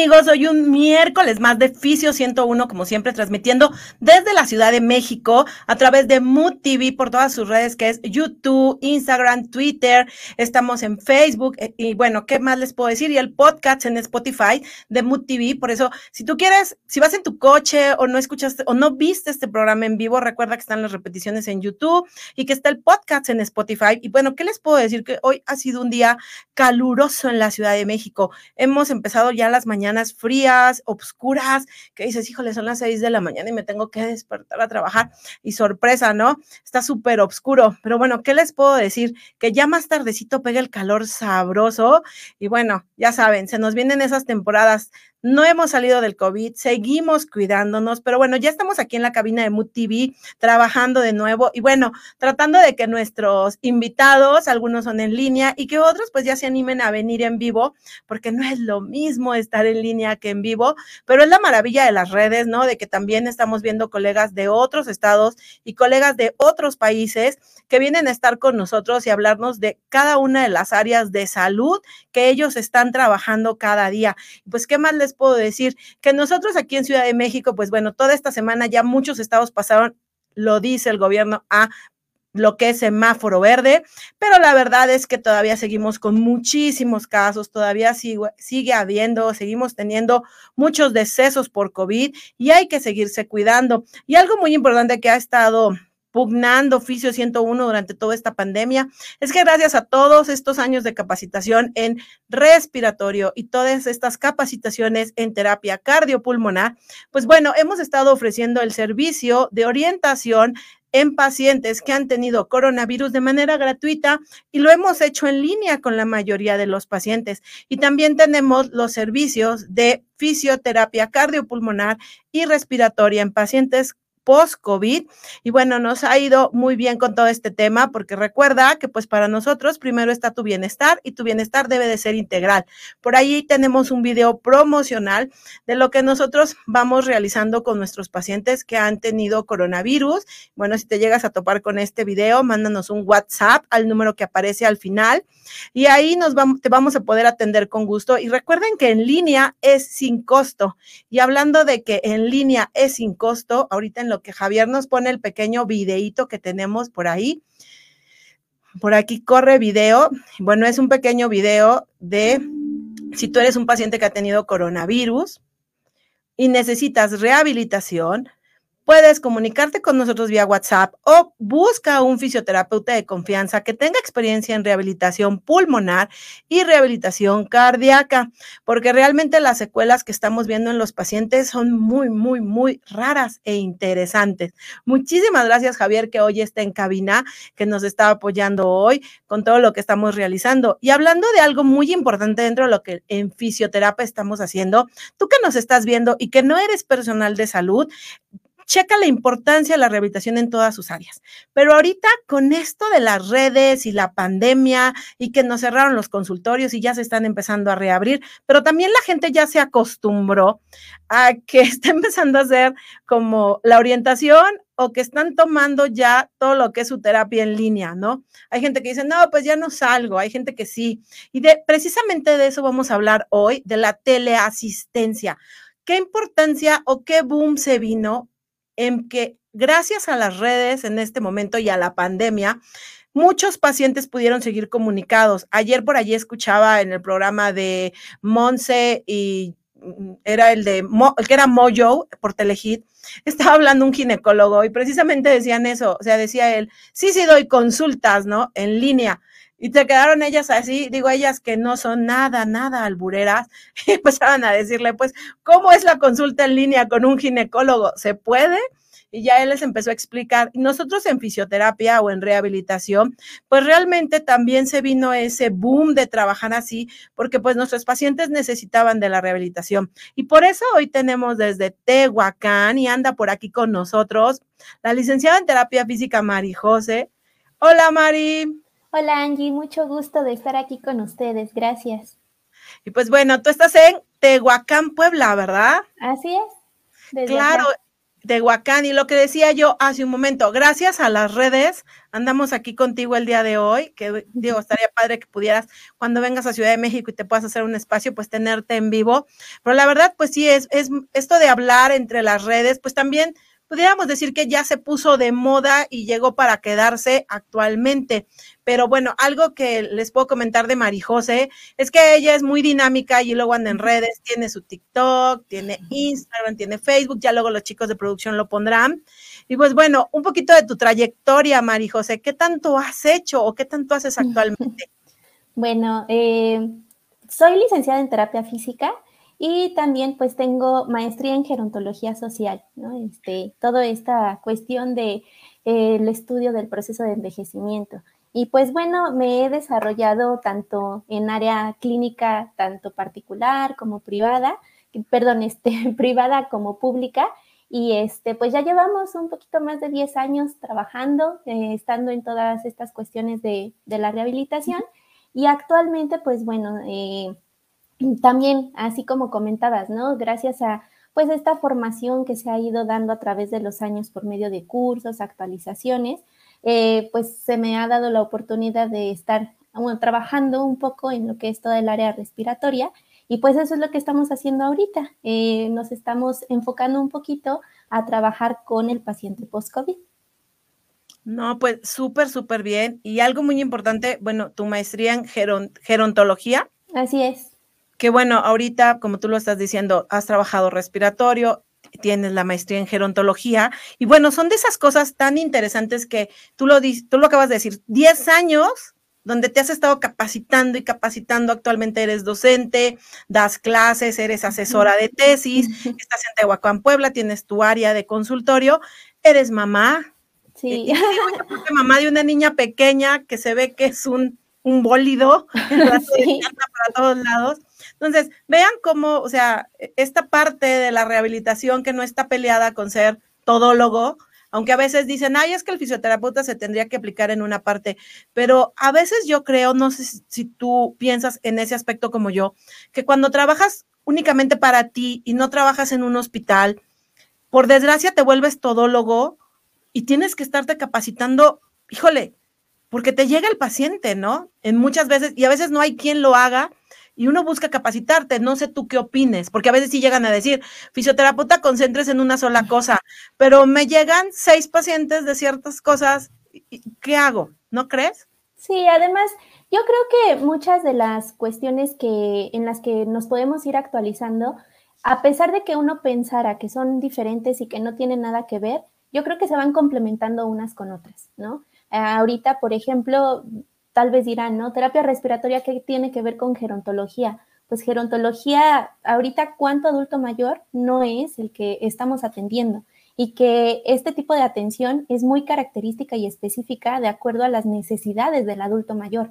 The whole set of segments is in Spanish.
amigos? Hoy un miércoles más de Fisio 101, como siempre, transmitiendo desde la Ciudad de México a través de Mood TV por todas sus redes, que es YouTube, Instagram, Twitter. Estamos en Facebook eh, y bueno, ¿qué más les puedo decir? Y el podcast en Spotify de Mood TV. Por eso, si tú quieres, si vas en tu coche o no escuchaste o no viste este programa en vivo, recuerda que están las repeticiones en YouTube y que está el podcast en Spotify. Y bueno, ¿qué les puedo decir? Que hoy ha sido un día caluroso en la Ciudad de México. Hemos empezado ya las mañanas frías, obscuras, que dices, híjole, son las seis de la mañana y me tengo que despertar a trabajar. Y sorpresa, ¿no? Está súper oscuro. Pero bueno, ¿qué les puedo decir? Que ya más tardecito pega el calor sabroso. Y bueno, ya saben, se nos vienen esas temporadas no hemos salido del COVID, seguimos cuidándonos, pero bueno, ya estamos aquí en la cabina de Mood TV trabajando de nuevo y bueno, tratando de que nuestros invitados, algunos son en línea y que otros pues ya se animen a venir en vivo, porque no es lo mismo estar en línea que en vivo, pero es la maravilla de las redes, ¿no? De que también estamos viendo colegas de otros estados y colegas de otros países que vienen a estar con nosotros y hablarnos de cada una de las áreas de salud que ellos están trabajando cada día. Pues, ¿qué más les puedo decir? Que nosotros aquí en Ciudad de México, pues bueno, toda esta semana ya muchos estados pasaron, lo dice el gobierno, a lo que es semáforo verde, pero la verdad es que todavía seguimos con muchísimos casos, todavía sigue, sigue habiendo, seguimos teniendo muchos decesos por COVID y hay que seguirse cuidando. Y algo muy importante que ha estado pugnando oficio 101 durante toda esta pandemia, es que gracias a todos estos años de capacitación en respiratorio y todas estas capacitaciones en terapia cardiopulmonar, pues bueno, hemos estado ofreciendo el servicio de orientación en pacientes que han tenido coronavirus de manera gratuita y lo hemos hecho en línea con la mayoría de los pacientes. Y también tenemos los servicios de fisioterapia cardiopulmonar y respiratoria en pacientes post-COVID. Y bueno, nos ha ido muy bien con todo este tema porque recuerda que pues para nosotros primero está tu bienestar y tu bienestar debe de ser integral. Por ahí tenemos un video promocional de lo que nosotros vamos realizando con nuestros pacientes que han tenido coronavirus. Bueno, si te llegas a topar con este video, mándanos un WhatsApp al número que aparece al final y ahí nos vamos, te vamos a poder atender con gusto. Y recuerden que en línea es sin costo. Y hablando de que en línea es sin costo, ahorita en lo que Javier nos pone el pequeño videíto que tenemos por ahí. Por aquí corre video. Bueno, es un pequeño video de si tú eres un paciente que ha tenido coronavirus y necesitas rehabilitación, puedes comunicarte con nosotros vía WhatsApp o busca un fisioterapeuta de confianza que tenga experiencia en rehabilitación pulmonar y rehabilitación cardíaca, porque realmente las secuelas que estamos viendo en los pacientes son muy, muy, muy raras e interesantes. Muchísimas gracias, Javier, que hoy está en cabina, que nos está apoyando hoy con todo lo que estamos realizando. Y hablando de algo muy importante dentro de lo que en fisioterapia estamos haciendo, tú que nos estás viendo y que no eres personal de salud, checa la importancia de la rehabilitación en todas sus áreas. Pero ahorita con esto de las redes y la pandemia y que nos cerraron los consultorios y ya se están empezando a reabrir, pero también la gente ya se acostumbró a que está empezando a hacer como la orientación o que están tomando ya todo lo que es su terapia en línea, ¿no? Hay gente que dice, no, pues ya no salgo, hay gente que sí. Y de, precisamente de eso vamos a hablar hoy, de la teleasistencia. ¿Qué importancia o qué boom se vino en que gracias a las redes en este momento y a la pandemia, muchos pacientes pudieron seguir comunicados. Ayer por allí escuchaba en el programa de Monse y mm, era el de el que era Mojo por Telehit, estaba hablando un ginecólogo y precisamente decían eso, o sea, decía él, sí, sí doy consultas, ¿no? En línea. Y te quedaron ellas así, digo, ellas que no son nada, nada albureras, y empezaban a decirle, pues, ¿cómo es la consulta en línea con un ginecólogo? ¿Se puede? y ya él les empezó a explicar. Nosotros en fisioterapia o en rehabilitación, pues realmente también se vino ese boom de trabajar así, porque pues nuestros pacientes necesitaban de la rehabilitación. Y por eso hoy tenemos desde Tehuacán y anda por aquí con nosotros la licenciada en terapia física Mari José. Hola Mari. Hola Angie, mucho gusto de estar aquí con ustedes, gracias. Y pues bueno, tú estás en Tehuacán, Puebla, ¿verdad? Así es. claro, Tehuacán. Y lo que decía yo hace un momento, gracias a las redes, andamos aquí contigo el día de hoy, que digo, estaría padre que pudieras, cuando vengas a Ciudad de México y te puedas hacer un espacio, pues tenerte en vivo. Pero la verdad, pues sí, es, es esto de hablar entre las redes, pues también pudiéramos decir que ya se puso de moda y llegó para quedarse actualmente. Pero bueno, algo que les puedo comentar de Marijose es que ella es muy dinámica y luego anda en redes, tiene su TikTok, tiene Instagram, tiene Facebook, ya luego los chicos de producción lo pondrán. Y pues bueno, un poquito de tu trayectoria, Marijose, ¿qué tanto has hecho o qué tanto haces actualmente? Bueno, eh, soy licenciada en terapia física y también pues tengo maestría en gerontología social, ¿no? Este, toda esta cuestión de eh, el estudio del proceso de envejecimiento. Y pues bueno, me he desarrollado tanto en área clínica, tanto particular como privada, perdón, este, privada como pública. Y este, pues ya llevamos un poquito más de 10 años trabajando, eh, estando en todas estas cuestiones de, de, la rehabilitación. Y actualmente, pues bueno, eh, también, así como comentabas, ¿no? Gracias a pues esta formación que se ha ido dando a través de los años por medio de cursos, actualizaciones, eh, pues se me ha dado la oportunidad de estar trabajando un poco en lo que es toda el área respiratoria y pues eso es lo que estamos haciendo ahorita. Eh, nos estamos enfocando un poquito a trabajar con el paciente post-COVID. No, pues súper, súper bien. Y algo muy importante, bueno, tu maestría en gerontología. Así es que bueno, ahorita, como tú lo estás diciendo, has trabajado respiratorio, tienes la maestría en gerontología, y bueno, son de esas cosas tan interesantes que tú lo, tú lo acabas de decir, 10 años donde te has estado capacitando y capacitando, actualmente eres docente, das clases, eres asesora de tesis, estás en Tehuacán, Puebla, tienes tu área de consultorio, eres mamá. Sí. mamá de una niña pequeña que se ve que es un, un bólido, sí. para todos lados. Entonces, vean cómo, o sea, esta parte de la rehabilitación que no está peleada con ser todólogo, aunque a veces dicen, ay, es que el fisioterapeuta se tendría que aplicar en una parte, pero a veces yo creo, no sé si tú piensas en ese aspecto como yo, que cuando trabajas únicamente para ti y no trabajas en un hospital, por desgracia te vuelves todólogo y tienes que estarte capacitando, híjole, porque te llega el paciente, ¿no? En muchas veces, y a veces no hay quien lo haga, y uno busca capacitarte. No sé tú qué opines, porque a veces sí llegan a decir, fisioterapeuta, concentres en una sola cosa, pero me llegan seis pacientes de ciertas cosas, ¿qué hago? ¿No crees? Sí, además, yo creo que muchas de las cuestiones que en las que nos podemos ir actualizando, a pesar de que uno pensara que son diferentes y que no tienen nada que ver, yo creo que se van complementando unas con otras, ¿no? ahorita, por ejemplo, tal vez dirán, ¿no? Terapia respiratoria, ¿qué tiene que ver con gerontología? Pues gerontología, ahorita, ¿cuánto adulto mayor no es el que estamos atendiendo? Y que este tipo de atención es muy característica y específica de acuerdo a las necesidades del adulto mayor.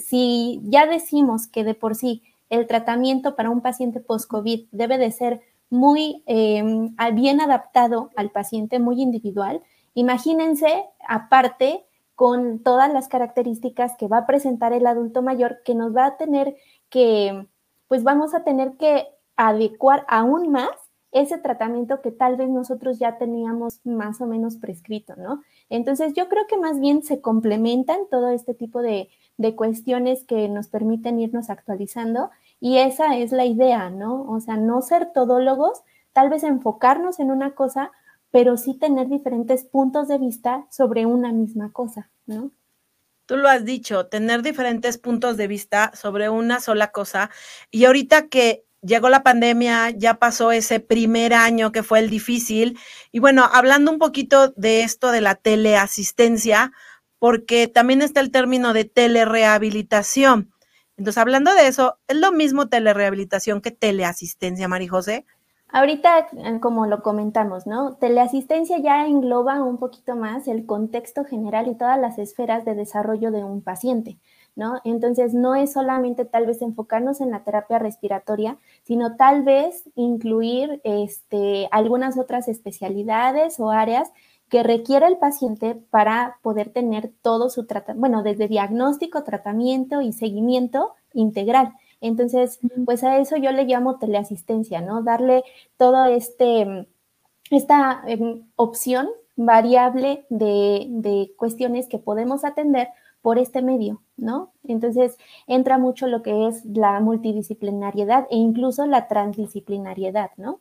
Si ya decimos que de por sí el tratamiento para un paciente post-COVID debe de ser muy eh, bien adaptado al paciente, muy individual, imagínense aparte con todas las características que va a presentar el adulto mayor que nos va a tener que, pues vamos a tener que adecuar aún más ese tratamiento que tal vez nosotros ya teníamos más o menos prescrito, ¿no? Entonces yo creo que más bien se complementan todo este tipo de, de cuestiones que nos permiten irnos actualizando y esa es la idea, ¿no? O sea, no ser todólogos, tal vez enfocarnos en una cosa, pero sí tener diferentes puntos de vista sobre una misma cosa, ¿no? Tú lo has dicho, tener diferentes puntos de vista sobre una sola cosa. Y ahorita que llegó la pandemia, ya pasó ese primer año que fue el difícil. Y bueno, hablando un poquito de esto de la teleasistencia, porque también está el término de telerehabilitación. Entonces, hablando de eso, ¿es lo mismo telerehabilitación que teleasistencia, María José? Ahorita, eh, como lo comentamos, ¿no? Teleasistencia ya engloba un poquito más el contexto general y todas las esferas de desarrollo de un paciente, ¿no? Entonces, no es solamente tal vez enfocarnos en la terapia respiratoria, sino tal vez incluir este, algunas otras especialidades o áreas que requiere el paciente para poder tener todo su tratamiento, bueno, desde diagnóstico, tratamiento y seguimiento integral. Entonces, pues a eso yo le llamo teleasistencia, ¿no? Darle todo este esta em, opción variable de, de cuestiones que podemos atender por este medio, ¿no? Entonces entra mucho lo que es la multidisciplinariedad e incluso la transdisciplinariedad, ¿no?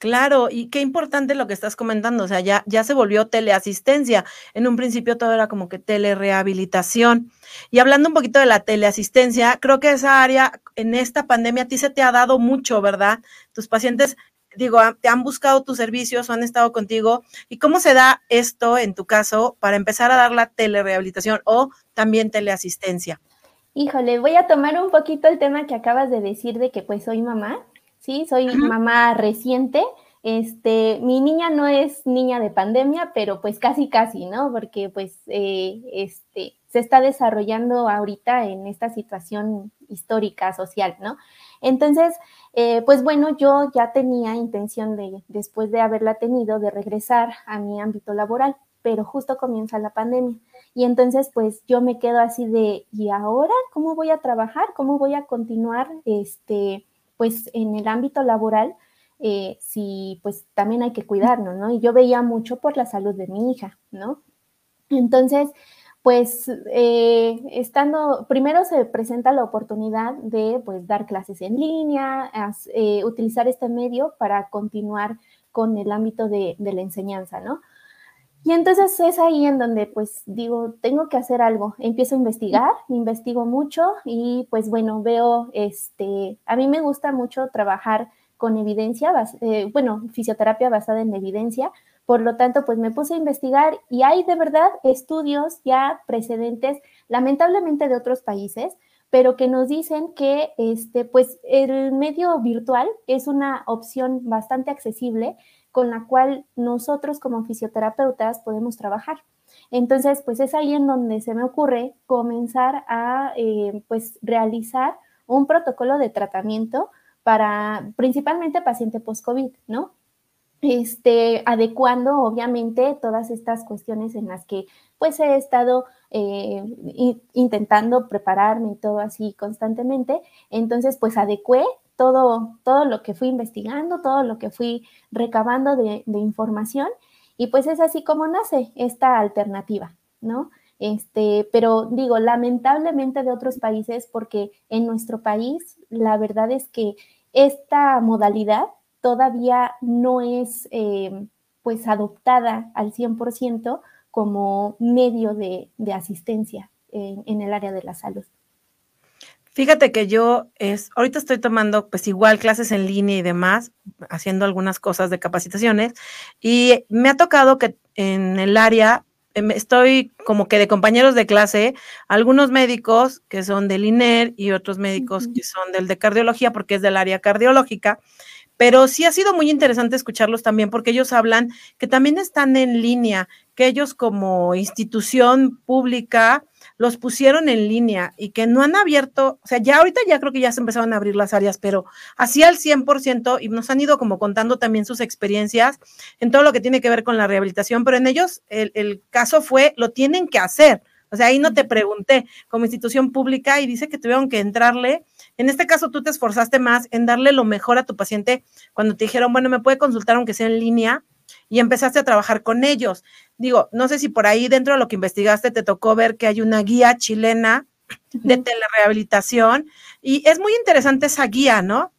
Claro, y qué importante lo que estás comentando, o sea, ya, ya se volvió teleasistencia. En un principio todo era como que telerehabilitación. Y hablando un poquito de la teleasistencia, creo que esa área en esta pandemia a ti se te ha dado mucho, ¿verdad? Tus pacientes, digo, te han buscado tus servicios o han estado contigo. ¿Y cómo se da esto en tu caso para empezar a dar la telerehabilitación o también teleasistencia? Híjole, voy a tomar un poquito el tema que acabas de decir de que pues soy mamá ¿sí? Soy mamá reciente. Este, mi niña no es niña de pandemia, pero pues casi, casi, ¿no? Porque pues eh, este, se está desarrollando ahorita en esta situación histórica, social, ¿no? Entonces, eh, pues bueno, yo ya tenía intención de, después de haberla tenido, de regresar a mi ámbito laboral, pero justo comienza la pandemia. Y entonces, pues yo me quedo así de, ¿y ahora cómo voy a trabajar? ¿Cómo voy a continuar este, pues en el ámbito laboral, eh, sí, pues también hay que cuidarnos, ¿no? Y yo veía mucho por la salud de mi hija, ¿no? Entonces, pues eh, estando, primero se presenta la oportunidad de pues dar clases en línea, eh, utilizar este medio para continuar con el ámbito de, la enseñanza, ¿no? Y entonces es ahí en donde pues digo, tengo que hacer algo. Empiezo a investigar, investigo mucho y pues bueno, veo, este, a mí me gusta mucho trabajar con evidencia, eh, bueno, fisioterapia basada en evidencia. Por lo tanto, pues me puse a investigar y hay de verdad estudios ya precedentes, lamentablemente de otros países, pero que nos dicen que este, pues el medio virtual es una opción bastante accesible con la cual nosotros como fisioterapeutas podemos trabajar. Entonces, pues es ahí en donde se me ocurre comenzar a eh, pues realizar un protocolo de tratamiento para principalmente paciente post-COVID, ¿no? Este, adecuando obviamente todas estas cuestiones en las que pues he estado eh, intentando prepararme y todo así constantemente. Entonces, pues adecué todo, todo lo que fui investigando, todo lo que fui recabando de, información y pues es así como nace esta alternativa, ¿no? Este, pero digo, lamentablemente de otros países, porque en nuestro país la verdad es que esta modalidad todavía no es eh, pues adoptada al 100% como medio de, asistencia en el área de la salud. Fíjate que yo es, ahorita estoy tomando pues igual clases en línea y demás, haciendo algunas cosas de capacitaciones y me ha tocado que en el área em, estoy como que de compañeros de clase, algunos médicos que son del INER y otros médicos que son del de cardiología porque es del área cardiológica, pero sí ha sido muy interesante escucharlos también porque ellos hablan que también están en línea, que ellos como institución pública los pusieron en línea y que no han abierto, o sea, ya ahorita ya creo que ya se empezaron a abrir las áreas, pero así al 100% y nos han ido como contando también sus experiencias en todo lo que tiene que ver con la rehabilitación, pero en ellos el, el caso fue, lo tienen que hacer. O sea, ahí no te pregunté como institución pública y dice que tuvieron que entrarle. En este caso, tú te esforzaste más en darle lo mejor a tu paciente cuando te dijeron, bueno, me puede consultar aunque sea en línea y empezaste a trabajar con ellos. Digo, no sé si por ahí dentro de lo que investigaste te tocó ver que hay una guía chilena de telerehabilitación y es muy interesante esa guía, ¿no?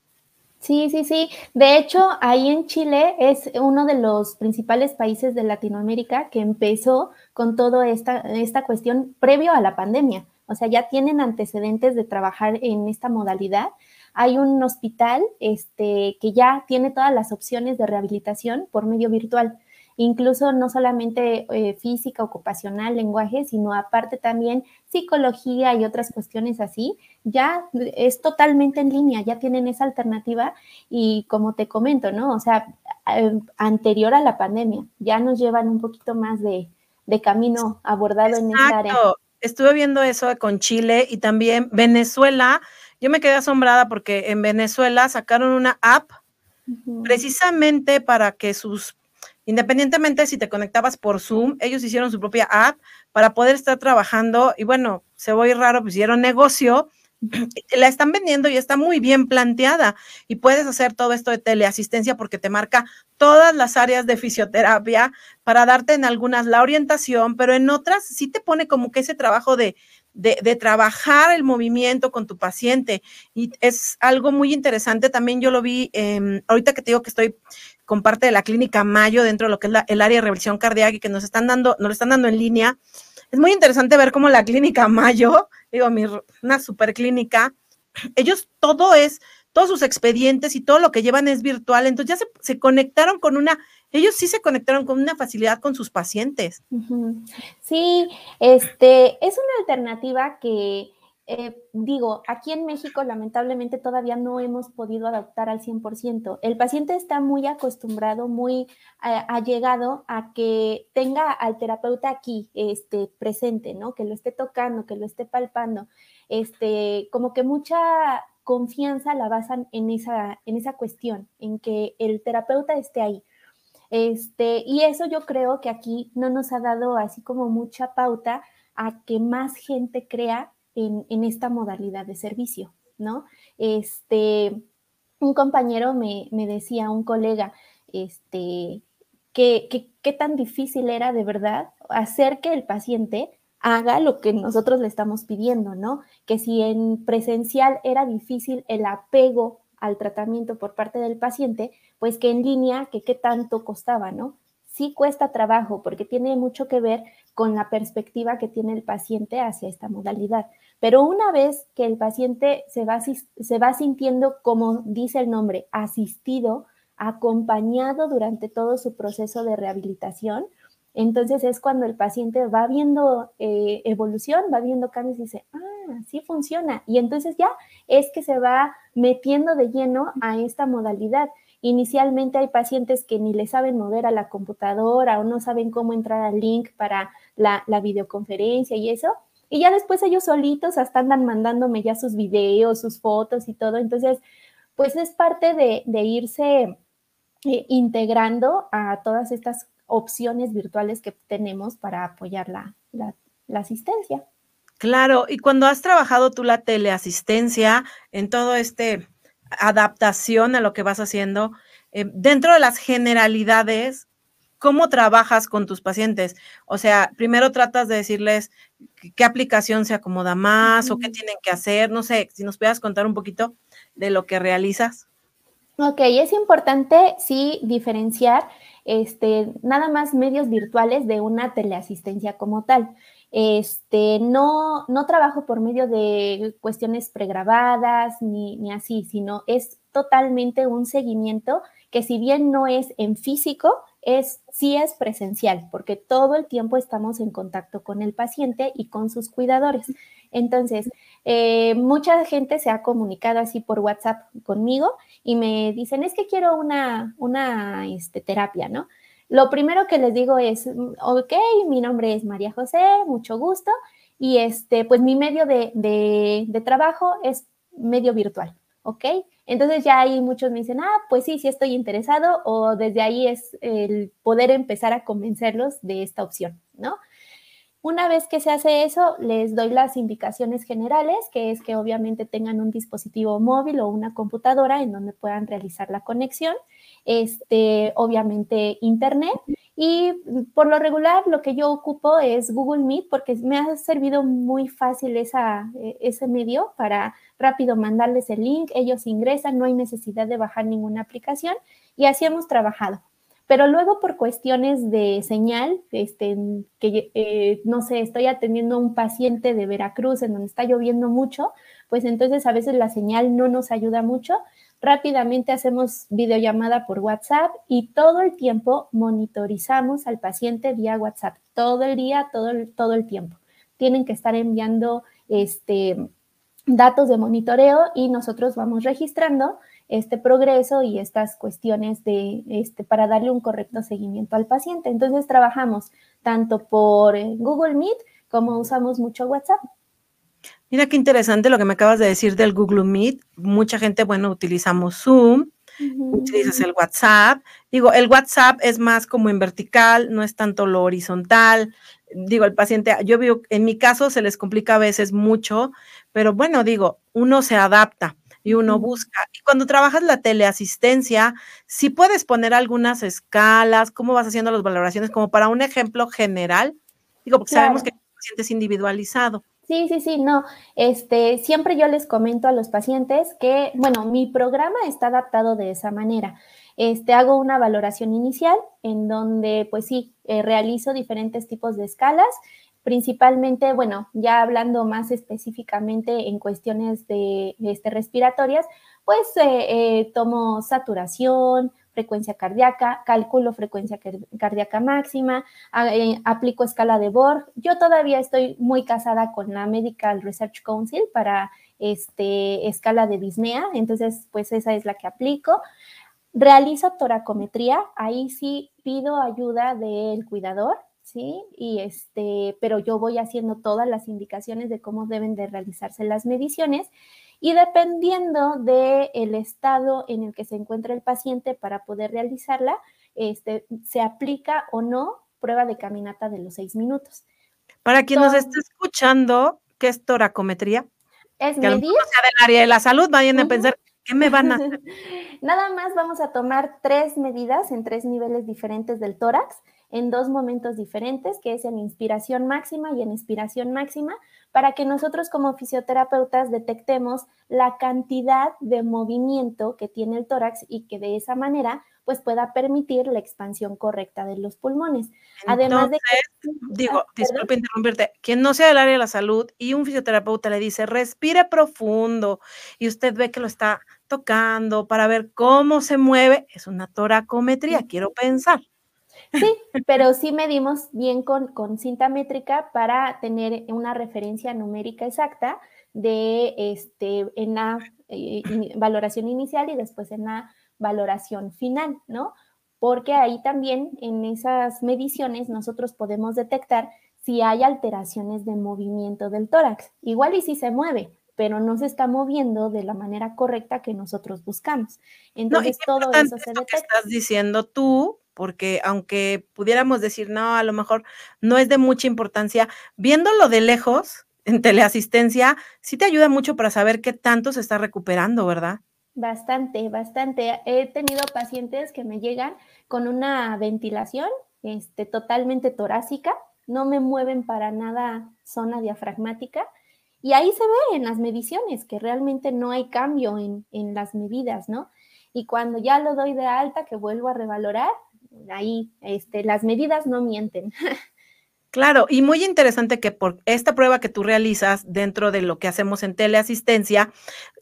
Sí, sí, sí. De hecho, ahí en Chile es uno de los principales países de Latinoamérica que empezó con toda esta, esta cuestión previo a la pandemia. O sea, ya tienen antecedentes de trabajar en esta modalidad hay un hospital este, que ya tiene todas las opciones de rehabilitación por medio virtual, incluso no solamente eh, física, ocupacional, lenguaje, sino aparte también psicología y otras cuestiones así, ya es totalmente en línea, ya tienen esa alternativa y como te comento, ¿no? O sea, eh, anterior a la pandemia, ya nos llevan un poquito más de, camino abordado en esta área. Estuve viendo eso con Chile y también Venezuela yo me quedé asombrada porque en Venezuela sacaron una app precisamente para que sus, independientemente si te conectabas por Zoom, ellos hicieron su propia app para poder estar trabajando y bueno, se voy raro, pues hicieron negocio la están vendiendo y está muy bien planteada y puedes hacer todo esto de teleasistencia porque te marca todas las áreas de fisioterapia para darte en algunas la orientación, pero en otras sí te pone como que ese trabajo de, de, trabajar el movimiento con tu paciente y es algo muy interesante. También yo lo vi, ahorita que te digo que estoy con parte de la clínica Mayo dentro de lo que es el área de revisión cardíaca y que nos están dando, nos lo están dando en línea. Es muy interesante ver cómo la clínica Mayo digo, mi, una super clínica, ellos todo es, todos sus expedientes y todo lo que llevan es virtual, entonces ya se, conectaron con una, ellos sí se conectaron con una facilidad con sus pacientes. Sí, este, es una alternativa que eh, digo, aquí en México lamentablemente todavía no hemos podido adaptar al 100%. El paciente está muy acostumbrado, muy eh, allegado a que tenga al terapeuta aquí este, presente, ¿no? Que lo esté tocando, que lo esté palpando. Este, como que mucha confianza la basan en esa, en esa cuestión, en que el terapeuta esté ahí. Este, y eso yo creo que aquí no nos ha dado así como mucha pauta a que más gente crea en, esta modalidad de servicio, ¿no? Este, un compañero me, decía, un colega, este, que, qué tan difícil era de verdad hacer que el paciente haga lo que nosotros le estamos pidiendo, ¿no? Que si en presencial era difícil el apego al tratamiento por parte del paciente, pues que en línea, que qué tanto costaba, ¿no? Sí cuesta trabajo porque tiene mucho que ver con la perspectiva que tiene el paciente hacia esta modalidad. Pero una vez que el paciente se va, se va sintiendo, como dice el nombre, asistido, acompañado durante todo su proceso de rehabilitación, entonces es cuando el paciente va viendo eh, evolución, va viendo cambios y dice, ah, sí funciona. Y entonces ya es que se va metiendo de lleno a esta modalidad. Inicialmente hay pacientes que ni le saben mover a la computadora o no saben cómo entrar al link para la, videoconferencia y eso. Y ya después ellos solitos hasta andan mandándome ya sus videos, sus fotos y todo. Entonces, pues es parte de, irse eh, integrando a todas estas opciones virtuales que tenemos para apoyar la, la asistencia. Claro, y cuando has trabajado tú la teleasistencia en todo este adaptación a lo que vas haciendo. Eh, dentro de las generalidades, ¿cómo trabajas con tus pacientes? O sea, primero tratas de decirles qué aplicación se acomoda más o qué tienen que hacer. No sé, si nos puedas contar un poquito de lo que realizas. Ok, es importante sí diferenciar este, nada más medios virtuales de una teleasistencia como tal. Este, no, no trabajo por medio de cuestiones pregrabadas ni, ni así, sino es totalmente un seguimiento que si bien no es en físico, es, sí es presencial, porque todo el tiempo estamos en contacto con el paciente y con sus cuidadores. Entonces, eh, mucha gente se ha comunicado así por WhatsApp conmigo y me dicen, es que quiero una, una este, terapia, ¿no? Lo primero que les digo es, ok, mi nombre es María José, mucho gusto, y este, pues mi medio de, trabajo es medio virtual, ¿ok? Entonces ya ahí muchos me dicen, ah, pues sí, sí estoy interesado, o desde ahí es el poder empezar a convencerlos de esta opción, ¿no? Una vez que se hace eso, les doy las indicaciones generales, que es que obviamente tengan un dispositivo móvil o una computadora en donde puedan realizar la conexión este, obviamente Internet. Y por lo regular lo que yo ocupo es Google Meet porque me ha servido muy fácil esa, e, ese medio para rápido mandarles el link, ellos ingresan, no hay necesidad de bajar ninguna aplicación y así hemos trabajado. Pero luego por cuestiones de señal, este, que eh, no sé, estoy atendiendo a un paciente de Veracruz en donde está lloviendo mucho, pues entonces a veces la señal no nos ayuda mucho Rápidamente hacemos videollamada por WhatsApp y todo el tiempo monitorizamos al paciente vía WhatsApp, todo el día, todo el, todo el tiempo. Tienen que estar enviando este, datos de monitoreo y nosotros vamos registrando este progreso y estas cuestiones de, este, para darle un correcto seguimiento al paciente. Entonces trabajamos tanto por Google Meet como usamos mucho WhatsApp. Mira qué interesante lo que me acabas de decir del Google Meet. Mucha gente, bueno, utilizamos Zoom utilizas el WhatsApp. Digo, el WhatsApp es más como en vertical, no es tanto lo horizontal. Digo, el paciente, yo veo, en mi caso se les complica a veces mucho, pero bueno, digo, uno se adapta y uno busca. Y cuando trabajas la teleasistencia, si puedes poner algunas escalas, cómo vas haciendo las valoraciones, como para un ejemplo general. Digo, porque sabemos que el paciente es individualizado. Sí, sí, sí, no. Este, siempre yo les comento a los pacientes que, bueno, mi programa está adaptado de esa manera. Este, hago una valoración inicial en donde, pues sí, eh, realizo diferentes tipos de escalas, principalmente, bueno, ya hablando más específicamente en cuestiones de este, respiratorias, pues eh, eh, tomo saturación, frecuencia cardíaca, calculo frecuencia cardíaca máxima, aplico escala de Borg. Yo todavía estoy muy casada con la Medical Research Council para este, escala de disnea, entonces pues esa es la que aplico. Realizo toracometría, ahí sí pido ayuda del cuidador, ¿sí? Y este, pero yo voy haciendo todas las indicaciones de cómo deben de realizarse las mediciones y dependiendo del el estado en el que se encuentra el paciente para poder realizarla, este, se aplica o no prueba de caminata de los seis minutos. Para quien nos esté escuchando, ¿qué es toracometría? Es medir. del área de la salud, vayan a pensar, ¿qué me van a hacer? Nada más vamos a tomar tres medidas en tres niveles diferentes del tórax en dos momentos diferentes, que es en inspiración máxima y en expiración máxima, para que nosotros como fisioterapeutas detectemos la cantidad de movimiento que tiene el tórax y que de esa manera pues pueda permitir la expansión correcta de los pulmones. Además de que, digo, disculpe interrumpirte, quien no sea del área de la salud y un fisioterapeuta le dice, respire profundo y usted ve que lo está tocando para ver cómo se mueve, es una toracometría, quiero pensar. Sí, pero sí medimos bien con, con cinta métrica para tener una referencia numérica exacta de este, en la eh, valoración inicial y después en la valoración final, ¿no? Porque ahí también en esas mediciones nosotros podemos detectar si hay alteraciones de movimiento del tórax. Igual y si se mueve, pero no se está moviendo de la manera correcta que nosotros buscamos. Entonces todo eso se detecta. Que estás diciendo tú porque aunque pudiéramos decir, no, a lo mejor no es de mucha importancia, viéndolo de lejos, en teleasistencia, sí te ayuda mucho para saber qué tanto se está recuperando, ¿verdad? Bastante, bastante. He tenido pacientes que me llegan con una ventilación este, totalmente torácica, no me mueven para nada zona diafragmática. Y ahí se ve en las mediciones que realmente no hay cambio en, en las medidas, ¿no? Y cuando ya lo doy de alta, que vuelvo a revalorar, ahí este, las medidas no mienten. Claro, y muy interesante que por esta prueba que tú realizas dentro de lo que hacemos en teleasistencia,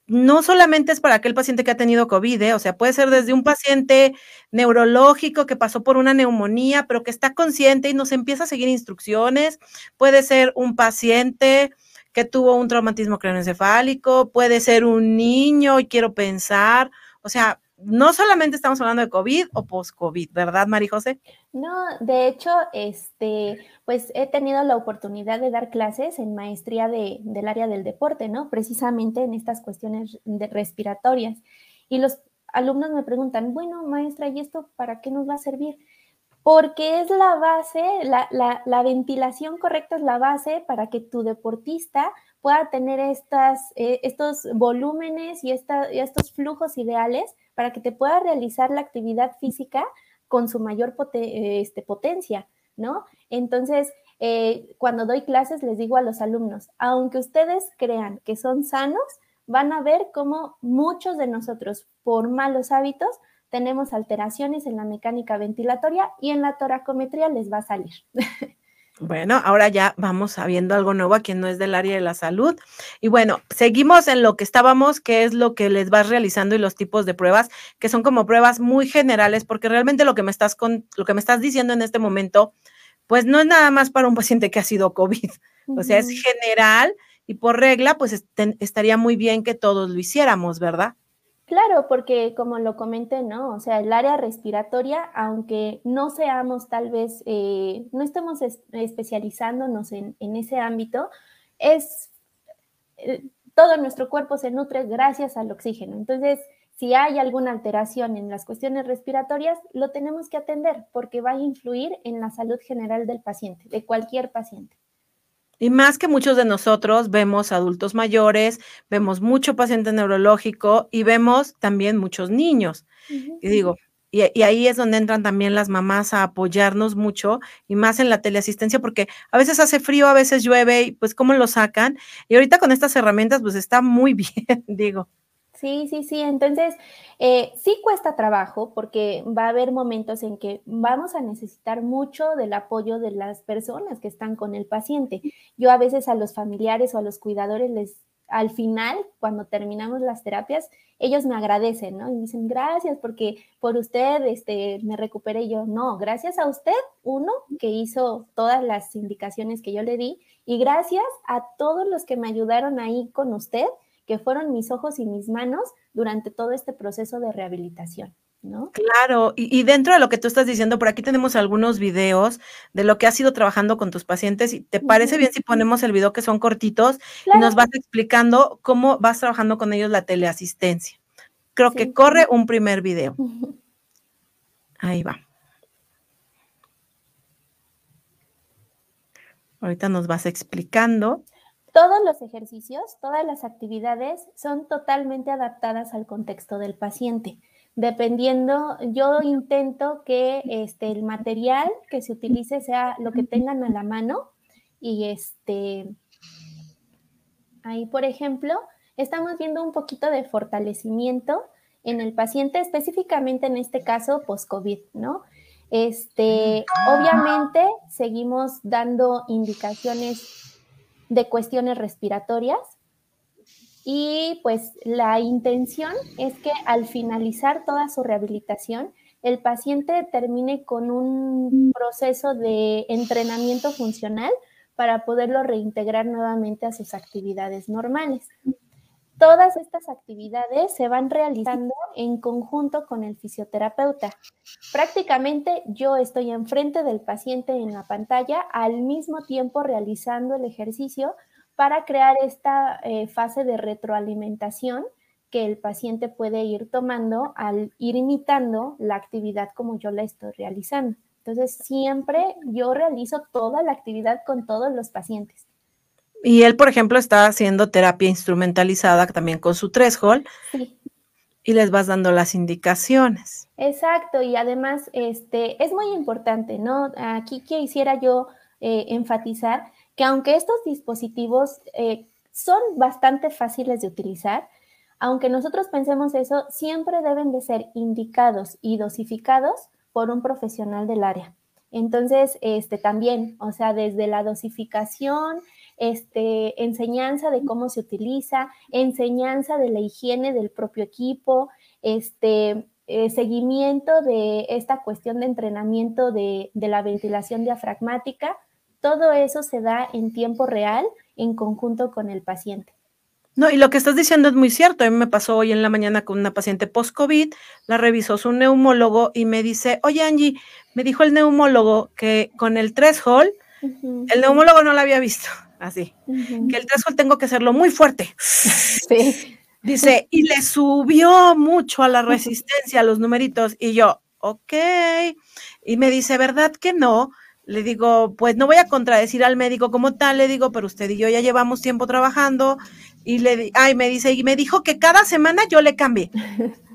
no solamente es para aquel paciente que ha tenido COVID, ¿eh? o sea, puede ser desde un paciente neurológico que pasó por una neumonía, pero que está consciente y nos empieza a seguir instrucciones, puede ser un paciente que tuvo un traumatismo craneoencefálico, puede ser un niño y quiero pensar, o sea, no solamente estamos hablando de COVID o post-COVID, ¿verdad, María José? No, de hecho, este, pues he tenido la oportunidad de dar clases en maestría de, del área del deporte, ¿no? Precisamente en estas cuestiones de respiratorias. Y los alumnos me preguntan, bueno, maestra, ¿y esto para qué nos va a servir? Porque es la base, la, la, la ventilación correcta es la base para que tu deportista pueda tener estas, eh, estos volúmenes y, esta, y estos flujos ideales para que te pueda realizar la actividad física con su mayor este, potencia, ¿no? Entonces, eh, cuando doy clases les digo a los alumnos, aunque ustedes crean que son sanos, van a ver cómo muchos de nosotros, por malos hábitos, tenemos alteraciones en la mecánica ventilatoria y en la toracometría les va a salir. Bueno, ahora ya vamos sabiendo algo nuevo a quien no es del área de la salud. Y bueno, seguimos en lo que estábamos, que es lo que les vas realizando y los tipos de pruebas, que son como pruebas muy generales, porque realmente lo que me estás con, lo que me estás diciendo en este momento, pues no es nada más para un paciente que ha sido COVID. O sea, es general y por regla, pues estaría muy bien que todos lo hiciéramos, ¿verdad? Claro, porque como lo comenté, ¿no? O sea, el área respiratoria, aunque no seamos tal vez, eh, no estemos especializándonos en, ese ámbito, es, eh, todo nuestro cuerpo se nutre gracias al oxígeno. Entonces, si hay alguna alteración en las cuestiones respiratorias, lo tenemos que atender porque va a influir en la salud general del paciente, de cualquier paciente. Y más que muchos de nosotros vemos adultos mayores, vemos mucho paciente neurológico y vemos también muchos niños. Y digo, y, y, ahí es donde entran también las mamás a apoyarnos mucho y más en la teleasistencia porque a veces hace frío, a veces llueve y pues cómo lo sacan. Y ahorita con estas herramientas pues está muy bien, digo. Sí, sí, sí. Entonces, eh, sí cuesta trabajo porque va a haber momentos en que vamos a necesitar mucho del apoyo de las personas que están con el paciente. Yo a veces a los familiares o a los cuidadores les, al final, cuando terminamos las terapias, ellos me agradecen, ¿no? Y dicen, gracias porque por usted este, me recuperé yo. No, gracias a usted, uno, que hizo todas las indicaciones que yo le di y gracias a todos los que me ayudaron ahí con usted que fueron mis ojos y mis manos durante todo este proceso de rehabilitación. ¿No? Claro, y, dentro de lo que tú estás diciendo, por aquí tenemos algunos videos de lo que has ido trabajando con tus pacientes. ¿Y te parece bien si ponemos el video que son cortitos y nos vas explicando cómo vas trabajando con ellos la teleasistencia? Creo que corre un primer video. Ahí va. Ahorita nos vas explicando. Todos los ejercicios, todas las actividades son totalmente adaptadas al contexto del paciente. Dependiendo, yo intento que este, el material que se utilice sea lo que tengan a la mano y este, ahí por ejemplo, estamos viendo un poquito de fortalecimiento en el paciente, específicamente en este caso post-COVID, ¿no? Este, obviamente seguimos dando indicaciones de cuestiones respiratorias. Y pues la intención es que al finalizar toda su rehabilitación, el paciente termine con un proceso de entrenamiento funcional para poderlo reintegrar nuevamente a sus actividades normales. Todas estas actividades se van realizando en conjunto con el fisioterapeuta. Prácticamente yo estoy enfrente del paciente en la pantalla al mismo tiempo realizando el ejercicio para crear esta eh, fase de retroalimentación que el paciente puede ir tomando al ir imitando la actividad como yo la estoy realizando. Entonces, siempre yo realizo toda la actividad con todos los pacientes. Y él, por ejemplo, está haciendo terapia instrumentalizada también con su threshold. Sí. Y les vas dando las indicaciones. Exacto, y además este, es muy importante, ¿no? Aquí quisiera yo eh, enfatizar que aunque estos dispositivos eh, son bastante fáciles de utilizar, aunque nosotros pensemos eso, siempre deben de ser indicados y dosificados por un profesional del área. Entonces, este también, o sea, desde la dosificación, este, enseñanza de cómo se utiliza, enseñanza de la higiene del propio equipo, este, eh, seguimiento de esta cuestión de entrenamiento de, de la ventilación diafragmática, todo eso se da en tiempo real en conjunto con el paciente. No, y lo que estás diciendo es muy cierto. A mí me pasó hoy en la mañana con una paciente post-COVID, la revisó su neumólogo y me dice, oye Angie, me dijo el neumólogo que con el threshold, el neumólogo no la había visto así. Que el threshold tengo que hacerlo muy fuerte. Sí. Dice, y le subió mucho a la resistencia, a los numeritos. Y yo, ok. Y me dice, ¿verdad que no? Le digo, pues no voy a contradecir al médico como tal, le digo, pero usted y yo ya llevamos tiempo trabajando. Y le, ay, me dice, y me dijo que cada semana yo le cambie.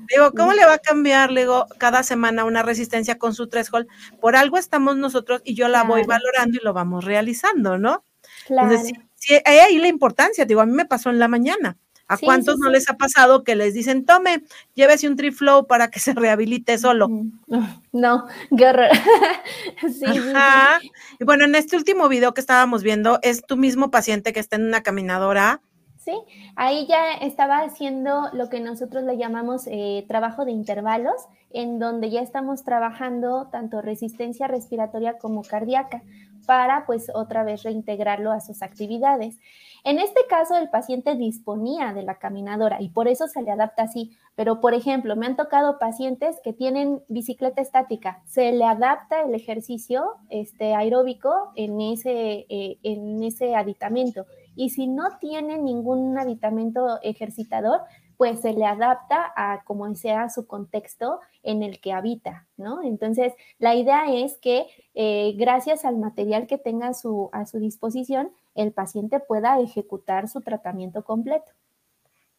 Digo, ¿cómo le va a cambiar? Le digo, cada semana una resistencia con su threshold. Por algo estamos nosotros y yo la voy valorando y lo vamos realizando, ¿no? Claro. sí, hay ahí la importancia, digo, a mí me pasó en la mañana. ¿A cuántos no les ha pasado que les dicen, tome, llévese un triflow para que se rehabilite solo? No, guerra. sí, Ajá. Y bueno, en este último video que estábamos viendo, es tu mismo paciente que está en una caminadora. Sí, ahí ya estaba haciendo lo que nosotros le llamamos eh, trabajo de intervalos, en donde ya estamos trabajando tanto resistencia respiratoria como cardíaca para pues otra vez reintegrarlo a sus actividades. En este caso, el paciente disponía de la caminadora y por eso se le adapta así. Pero, por ejemplo, me han tocado pacientes que tienen bicicleta estática. Se le adapta el ejercicio este, aeróbico en ese, eh, en ese aditamento. Y si no tiene ningún aditamento ejercitador, pues se le adapta a como sea su contexto en el que habita, ¿no? Entonces, la idea es que eh, gracias al material que tenga a su, a su disposición, el paciente pueda ejecutar su tratamiento completo.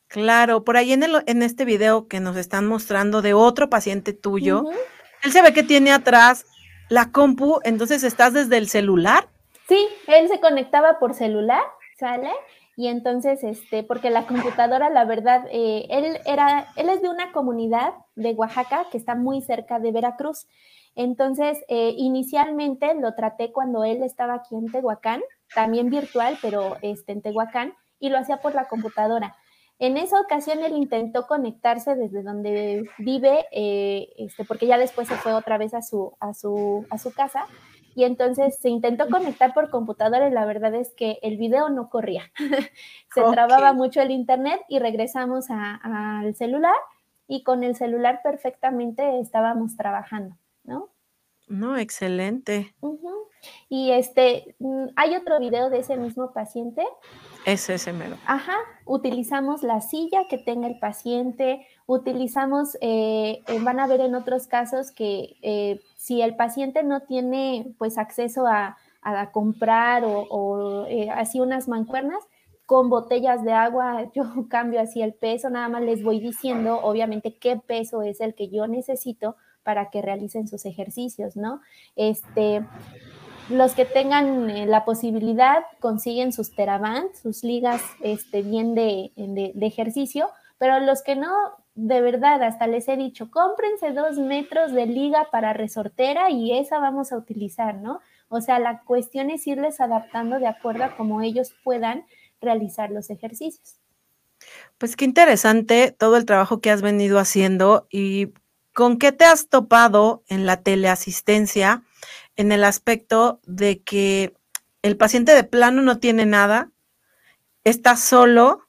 Claro, por ahí en, el, en este video que nos están mostrando de otro paciente tuyo, él se ve que tiene atrás la compu, entonces estás desde el celular. Sí, él se conectaba por celular, ¿sale? Y entonces, este, porque la computadora, la verdad, eh, él era, él es de una comunidad de Oaxaca que está muy cerca de Veracruz. Entonces, eh, inicialmente lo traté cuando él estaba aquí en Tehuacán, también virtual, pero este, en Tehuacán, y lo hacía por la computadora. En esa ocasión él intentó conectarse desde donde vive, eh, este, porque ya después se fue otra vez a su, a su, a su casa, y entonces se intentó conectar por computadora y la verdad es que el video no corría. se trababa mucho el internet y regresamos al celular y con el celular perfectamente estábamos trabajando, ¿no? No, excelente. Y este, mm, hay otro video de ese mismo paciente. Es ese mero. Ajá, utilizamos la silla que tenga el paciente, utilizamos, eh, eh, van a ver en otros casos que eh, si el paciente no tiene pues acceso a, a comprar o, o así unas mancuernas, con botellas de agua, yo cambio así el peso, nada más les voy diciendo, obviamente, qué peso es el que yo necesito para que realicen sus ejercicios, ¿no? Este, los que tengan la posibilidad consiguen sus Teraband, sus ligas este, bien de, de, ejercicio, pero los que no, de verdad, hasta les he dicho, cómprense dos metros de liga para resortera y esa vamos a utilizar, ¿no? O sea, la cuestión es irles adaptando de acuerdo a cómo ellos puedan realizar los ejercicios. Pues qué interesante todo el trabajo que has venido haciendo y ¿Con qué te has topado en la teleasistencia en el aspecto de que el paciente de plano no tiene nada, está solo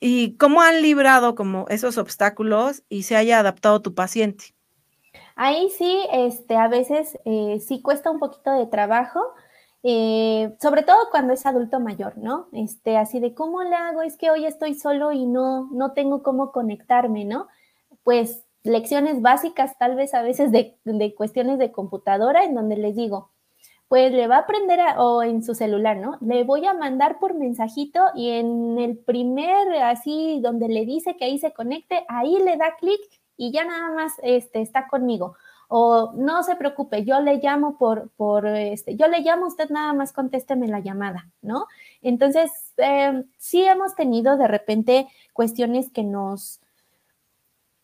y cómo han librado como esos obstáculos y se haya adaptado tu paciente? Ahí sí, este, a veces eh, sí cuesta un poquito de trabajo, eh, sobre todo cuando es adulto mayor, ¿no? Este, así de cómo le hago, es que hoy estoy solo y no, no tengo cómo conectarme, ¿no? Pues lecciones básicas, tal vez a veces de, cuestiones de computadora, en donde les digo, pues le va a aprender o en su celular, ¿no? Le voy a mandar por mensajito y en el primer, así, donde le dice que ahí se conecte, ahí le da clic y ya nada más este, está conmigo. O no se preocupe, yo le llamo por, por este, yo le llamo, usted nada más contésteme la llamada, ¿no? Entonces, eh, sí hemos tenido de repente cuestiones que nos,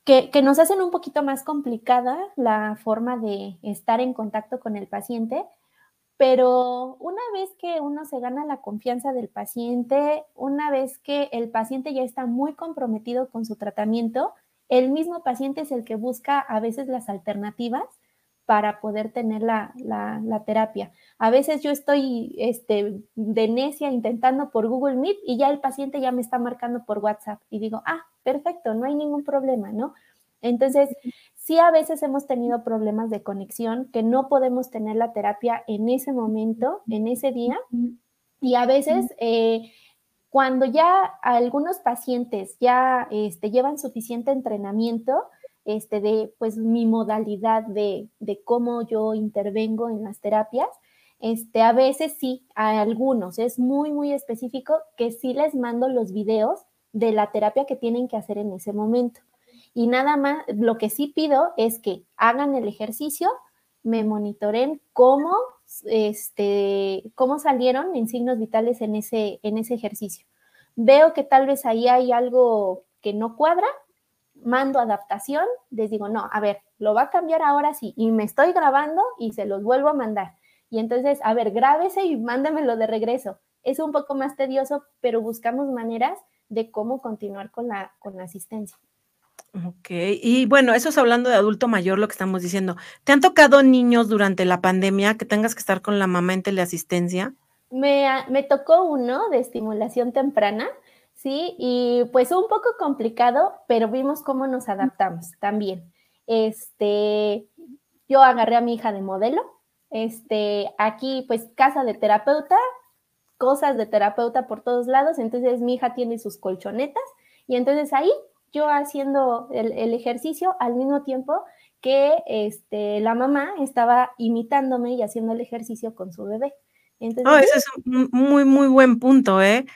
que, nos hacen un poquito más complicada la forma de estar en contacto con el paciente, pero una vez que uno se gana la confianza del paciente, una vez que el paciente ya está muy comprometido con su tratamiento, el mismo paciente es el que busca a veces las alternativas para poder tener la, terapia. A veces yo estoy este, de necia intentando por Google Meet y ya el paciente ya me está marcando por WhatsApp y digo, ah, perfecto, no hay ningún problema, ¿no? Entonces, sí a veces hemos tenido problemas de conexión que no podemos tener la terapia en ese momento, en ese día, y a veces... Eh, cuando ya algunos pacientes ya este, llevan suficiente entrenamiento, este, de pues mi modalidad de, cómo yo intervengo en las terapias. Este, a veces sí, a algunos es muy, muy específico que sí les mando los videos de la terapia que tienen que hacer en ese momento. Y nada más, lo que sí pido es que hagan el ejercicio, me monitoren cómo, este, cómo salieron en signos vitales en ese, en ese ejercicio. Veo que tal vez ahí hay algo que no cuadra, mando adaptación, les digo, no, a ver, lo va a cambiar ahora sí, y me estoy grabando y se los vuelvo a mandar. Y entonces, a ver, grábese y mándamelo de regreso. Es un poco más tedioso, pero buscamos maneras de cómo continuar con la, con la asistencia. Ok, y bueno, eso es hablando de adulto mayor, lo que estamos diciendo. ¿Te han tocado niños durante la pandemia que tengas que estar con la mamá en teleasistencia? Me, me tocó uno de estimulación temprana, ¿sí? Y pues un poco complicado, pero vimos cómo nos adaptamos también. Este, yo agarré a mi hija de modelo, este, aquí pues casa de terapeuta, cosas de terapeuta por todos lados, entonces mi hija tiene sus colchonetas y entonces ahí yo haciendo el, ejercicio al mismo tiempo que este, la mamá estaba imitándome y haciendo el ejercicio con su bebé. Entonces, oh, ese es un muy, muy buen punto, ¿eh?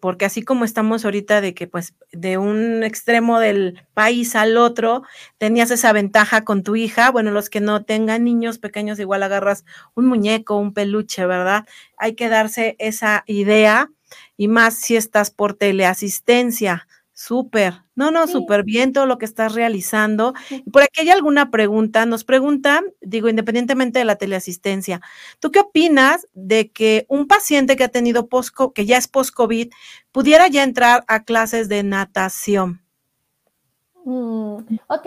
porque así como estamos ahorita de que pues de un extremo del país al otro tenías esa ventaja con tu hija, bueno, los que no tengan niños pequeños igual agarras un muñeco, un peluche, ¿verdad? Hay que darse esa idea y más si estás por teleasistencia. Súper, no, no, súper bien todo lo que estás realizando. Por aquí hay alguna pregunta, nos preguntan, digo, independientemente de la teleasistencia, ¿tú qué opinas de que un paciente que ha tenido post que ya es post-COVID, pudiera ya entrar a clases de natación? Mm, ok,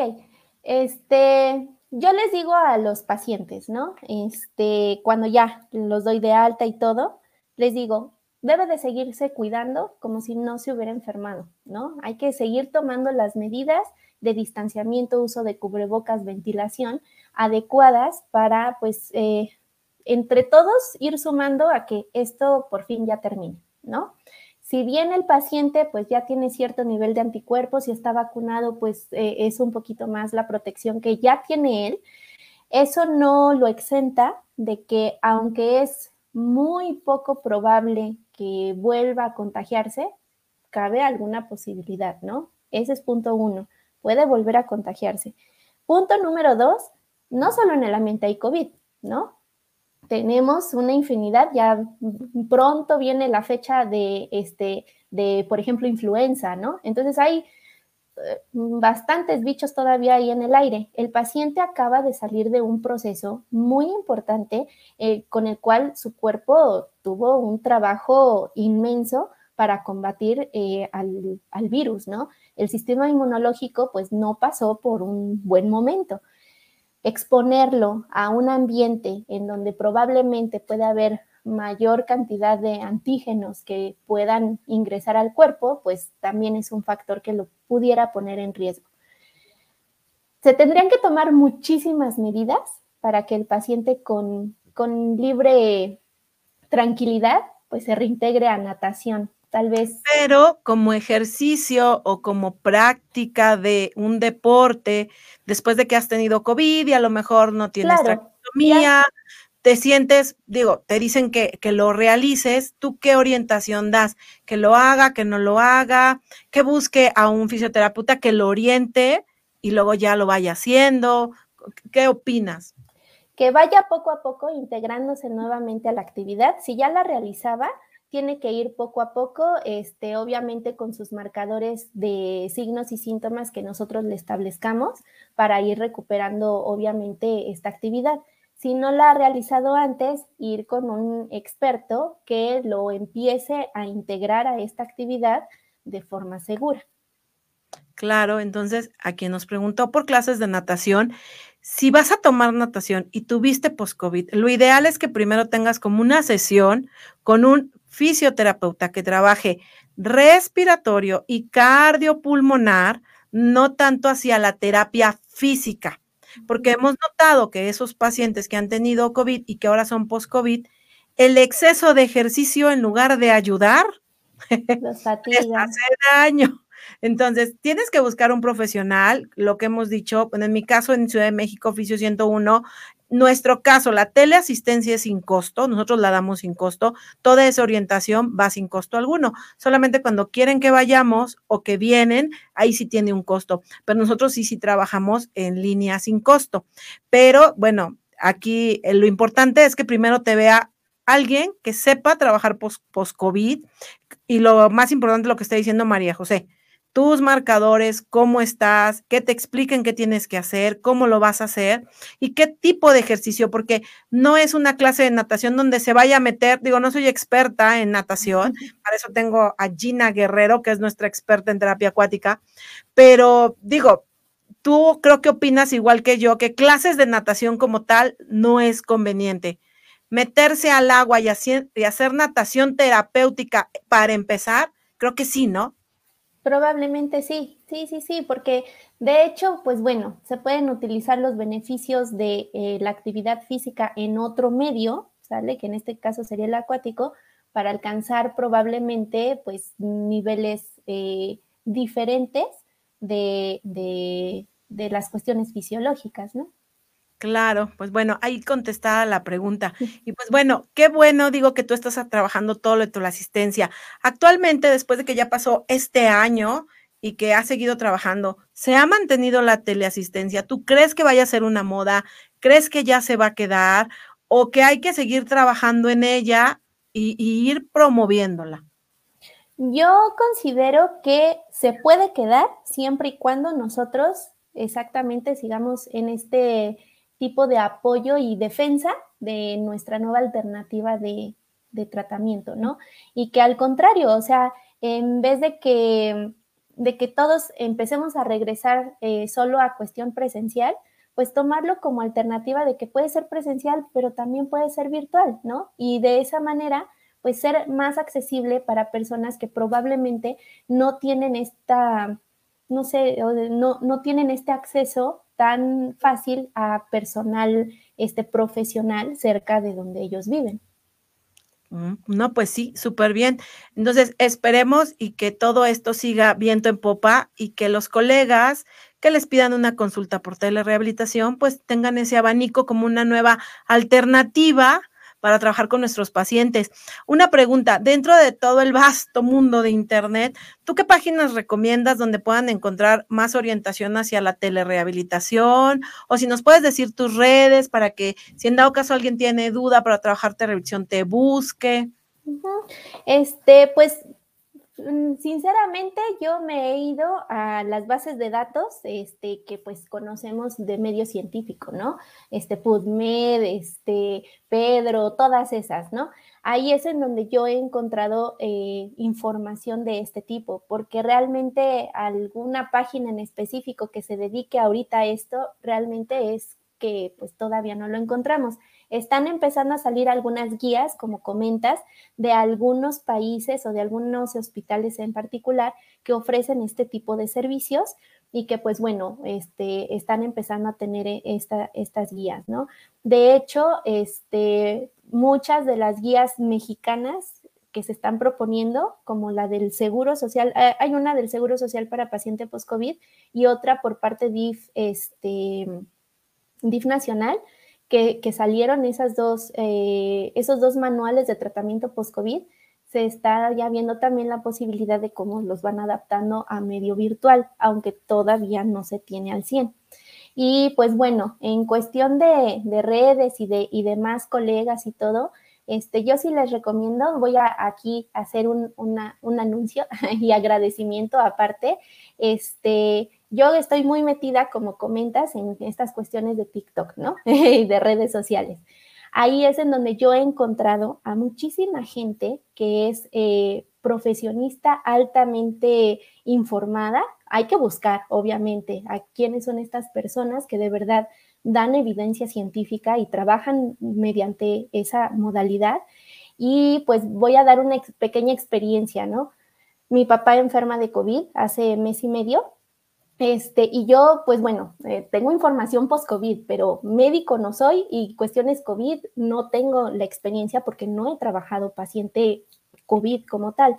este, yo les digo a los pacientes, ¿no? Este, cuando ya los doy de alta y todo, les digo, debe de seguirse cuidando como si no se hubiera enfermado, ¿no? Hay que seguir tomando las medidas de distanciamiento, uso de cubrebocas, ventilación adecuadas para, pues, eh, entre todos ir sumando a que esto por fin ya termine, ¿no? Si bien el paciente pues ya tiene cierto nivel de anticuerpos y está vacunado, pues eh, es un poquito más la protección que ya tiene él, eso no lo exenta de que aunque es muy poco probable que vuelva a contagiarse, cabe alguna posibilidad, ¿no? Ese es punto uno, puede volver a contagiarse. Punto número dos, no solo en el ambiente hay COVID, ¿no? Tenemos una infinidad, ya pronto viene la fecha de, este, de, por ejemplo, influenza, ¿no? Entonces hay bastantes bichos todavía ahí en el aire. El paciente acaba de salir de un proceso muy importante eh, con el cual su cuerpo tuvo un trabajo inmenso para combatir eh, al, al, virus, ¿no? El sistema inmunológico pues no pasó por un buen momento. Exponerlo a un ambiente en donde probablemente puede haber mayor cantidad de antígenos que puedan ingresar al cuerpo, pues también es un factor que lo pudiera poner en riesgo. Se tendrían que tomar muchísimas medidas para que el paciente con, con libre tranquilidad pues se reintegre a natación, tal vez. Pero como ejercicio o como práctica de un deporte, después de que has tenido COVID y a lo mejor no tienes claro, te sientes, digo, te dicen que, que, lo realices, ¿tú qué orientación das? Que lo haga, que no lo haga, que busque a un fisioterapeuta que lo oriente y luego ya lo vaya haciendo. ¿Qué opinas? Que vaya poco a poco integrándose nuevamente a la actividad. Si ya la realizaba, tiene que ir poco a poco, este, obviamente con sus marcadores de signos y síntomas que nosotros le establezcamos para ir recuperando, obviamente, esta actividad si no la ha realizado antes, ir con un experto que lo empiece a integrar a esta actividad de forma segura. Claro, entonces a quien nos preguntó por clases de natación, si vas a tomar natación y tuviste post-COVID, lo ideal es que primero tengas como una sesión con un fisioterapeuta que trabaje respiratorio y cardiopulmonar, no tanto hacia la terapia física porque hemos notado que esos pacientes que han tenido COVID y que ahora son post-COVID, el exceso de ejercicio en lugar de ayudar, les hace daño. Entonces, tienes que buscar un profesional, lo que hemos dicho, en mi caso en Ciudad de México, oficio 101, nuestro caso, la teleasistencia es sin costo, nosotros la damos sin costo, toda esa orientación va sin costo alguno, solamente cuando quieren que vayamos o que vienen, ahí sí tiene un costo, pero nosotros sí, sí trabajamos en línea sin costo. Pero bueno, aquí eh, lo importante es que primero te vea alguien que sepa trabajar post-COVID y lo más importante, lo que está diciendo María José, tus marcadores, cómo estás, que te expliquen qué tienes que hacer, cómo lo vas a hacer y qué tipo de ejercicio, porque no es una clase de natación donde se vaya a meter, digo, no soy experta en natación, para eso tengo a Gina Guerrero, que es nuestra experta en terapia acuática, pero digo, tú creo que opinas igual que yo, que clases de natación como tal no es conveniente. Meterse al agua y hacer, y hacer natación terapéutica para empezar, creo que sí, ¿no? Probablemente sí, sí, sí, sí, porque de hecho, pues bueno, se pueden utilizar los beneficios de eh, la actividad física en otro medio, ¿sale? Que en este caso sería el acuático, para alcanzar probablemente pues niveles eh, diferentes de, de, de las cuestiones fisiológicas, ¿no? Claro, pues bueno, ahí contestada la pregunta. Y pues bueno, qué bueno, digo que tú estás trabajando todo lo de tu asistencia. Actualmente, después de que ya pasó este año y que has seguido trabajando, ¿se ha mantenido la teleasistencia? ¿Tú crees que vaya a ser una moda? ¿Crees que ya se va a quedar? ¿O que hay que seguir trabajando en ella y, y ir promoviéndola? Yo considero que se puede quedar siempre y cuando nosotros exactamente sigamos en este tipo de apoyo y defensa de nuestra nueva alternativa de, tratamiento, ¿no? Y que al contrario, o sea, en vez de que, de que todos empecemos a regresar eh, solo a cuestión presencial, pues tomarlo como alternativa de que puede ser presencial, pero también puede ser virtual, ¿no? Y de esa manera, pues ser más accesible para personas que probablemente no tienen esta, no sé, no, no tienen este acceso tan fácil a personal este, profesional cerca de donde ellos viven. Mm, no, pues sí, súper bien. Entonces, esperemos y que todo esto siga viento en popa y que los colegas que les pidan una consulta por telerehabilitación, pues tengan ese abanico como una nueva alternativa para trabajar con nuestros pacientes. Una pregunta, dentro de todo el vasto mundo de Internet, ¿tú qué páginas recomiendas donde puedan encontrar más orientación hacia la telerehabilitación? O si nos puedes decir tus redes para que si en dado caso alguien tiene duda para trabajar televisión, te busque. Este, pues sinceramente, yo me he ido a las bases de datos este, que pues conocemos de medio científico, ¿no? Este PubMed, este Pedro, todas esas, ¿no? Ahí es en donde yo he encontrado eh, información de este tipo, porque realmente alguna página en específico que se dedique ahorita a esto, realmente es que pues todavía no lo encontramos. Están empezando a salir algunas guías, como comentas, de algunos países o de algunos hospitales en particular que ofrecen este tipo de servicios y que pues bueno, este, están empezando a tener esta, estas guías, ¿no? De hecho, este, muchas de las guías mexicanas que se están proponiendo, como la del Seguro Social, eh, hay una del Seguro Social para paciente post-COVID y otra por parte DIF, este, DIF Nacional, que, salieron esas dos, eh, esos dos manuales de tratamiento post-COVID, se está ya viendo también la posibilidad de cómo los van adaptando a medio virtual, aunque todavía no se tiene al 100. Y pues bueno, en cuestión de, redes y de, y demás colegas y todo, este, yo sí les recomiendo, voy a aquí hacer un, un anuncio y agradecimiento aparte. Este, yo estoy muy metida, como comentas, en estas cuestiones de TikTok, ¿no? Y de redes sociales. Ahí es en donde yo he encontrado a muchísima gente que es eh, profesionista altamente informada. Hay que buscar, obviamente, a quiénes son estas personas que de verdad dan evidencia científica y trabajan mediante esa modalidad. Y pues voy a dar una pequeña experiencia, ¿no? Mi papá enferma de COVID hace mes y medio este, y yo, pues bueno, eh, tengo información post-COVID, pero médico no soy y cuestiones COVID no tengo la experiencia porque no he trabajado paciente COVID como tal.